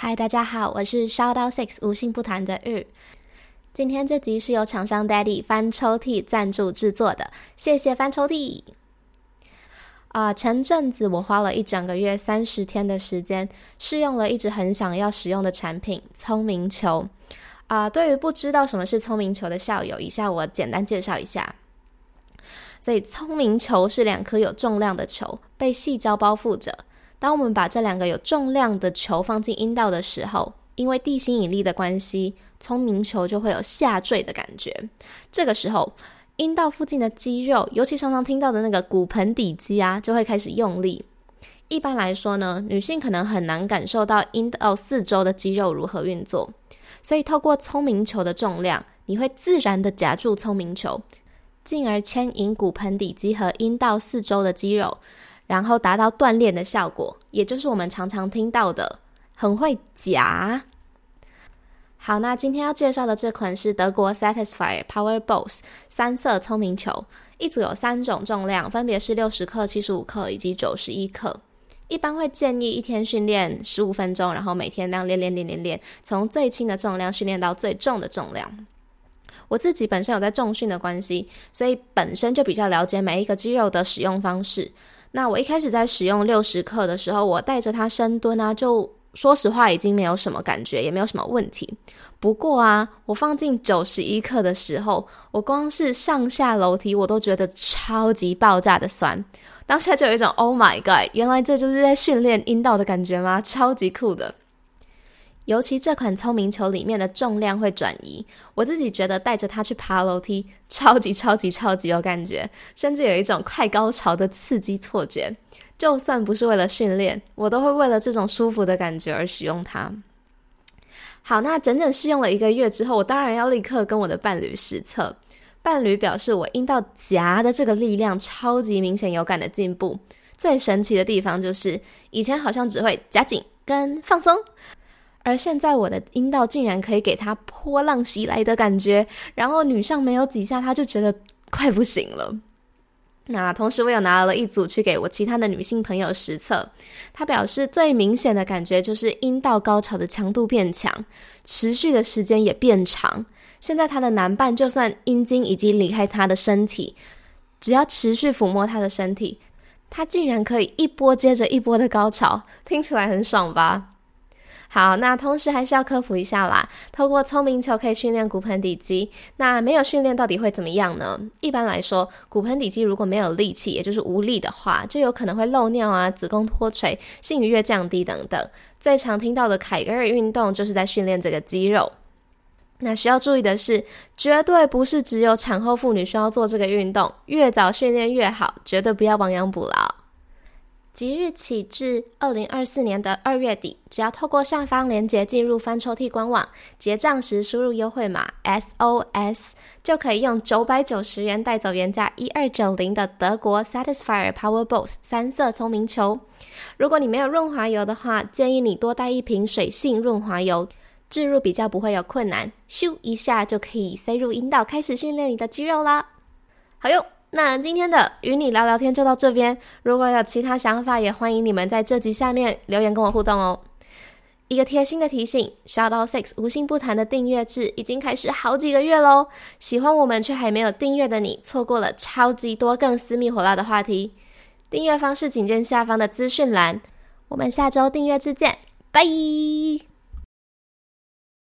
嗨，大家好，我是 Shout Out Six 无性不谈的日。今天这集是由厂商 Daddy 翻抽屉赞助制作的，谢谢翻抽屉。啊、前阵子我花了一整个月三十天的时间试用了一直很想要使用的产品——聪明球。啊、对于不知道什么是聪明球的校友，以下我简单介绍一下。所以，聪明球是两颗有重量的球，被细胶包覆着。当我们把这两个有重量的球放进阴道的时候，因为地心引力的关系，聪明球就会有下坠的感觉。这个时候，阴道附近的肌肉，尤其常常听到的那个骨盆底肌啊，就会开始用力。一般来说呢，女性可能很难感受到阴道四周的肌肉如何运作，所以透过聪明球的重量，你会自然地夹住聪明球，进而牵引骨盆底肌和阴道四周的肌肉。然后达到锻炼的效果，也就是我们常常听到的很会夹。好，那今天要介绍的这款是德国 Satisfy Power Balls 三色聪明球，一组有三种重量，分别是六十克、七十五克以及九十一克。一般会建议一天训练十五分钟，然后每天那样练练练练练，从最轻的重量训练到最重的重量。我自己本身有在重训的关系，所以本身就比较了解每一个肌肉的使用方式。那我一开始在使用六十克的时候，我带着它深蹲啊，就说实话已经没有什么感觉，也没有什么问题。不过啊，我放进九十一克的时候，我光是上下楼梯我都觉得超级爆炸的酸，当下就有一种 Oh my God，原来这就是在训练阴道的感觉吗？超级酷的。尤其这款聪明球里面的重量会转移，我自己觉得带着它去爬楼梯，超级超级超级有感觉，甚至有一种快高潮的刺激错觉。就算不是为了训练，我都会为了这种舒服的感觉而使用它。好，那整整试用了一个月之后，我当然要立刻跟我的伴侣实测。伴侣表示，我阴道夹的这个力量超级明显有感的进步。最神奇的地方就是，以前好像只会夹紧跟放松。而现在我的阴道竟然可以给他波浪袭来的感觉，然后女上没有几下，他就觉得快不行了。那同时我有拿了一组去给我其他的女性朋友实测，他表示最明显的感觉就是阴道高潮的强度变强，持续的时间也变长。现在他的男伴就算阴茎已经离开他的身体，只要持续抚摸他的身体，他竟然可以一波接着一波的高潮，听起来很爽吧？好，那同时还是要科普一下啦。透过聪明球可以训练骨盆底肌，那没有训练到底会怎么样呢？一般来说，骨盆底肌如果没有力气，也就是无力的话，就有可能会漏尿啊、子宫脱垂、性愉悦降低等等。最常听到的凯格尔运动就是在训练这个肌肉。那需要注意的是，绝对不是只有产后妇女需要做这个运动，越早训练越好，绝对不要亡羊补牢。即日起至二零二四年的二月底，只要透过上方链接进入翻抽屉官网，结账时输入优惠码 SOS，就可以用九百九十元带走原价一二九零的德国 Satisfyer Power Balls 三色聪明球。如果你没有润滑油的话，建议你多带一瓶水性润滑油，置入比较不会有困难，咻一下就可以塞入阴道，开始训练你的肌肉啦。好用。那今天的与你聊聊天就到这边，如果有其他想法，也欢迎你们在这集下面留言跟我互动哦。一个贴心的提醒，Shoutout Six 无心不谈的订阅制已经开始好几个月喽，喜欢我们却还没有订阅的你，错过了超级多更私密火辣的话题。订阅方式请见下方的资讯栏，我们下周订阅制见，拜。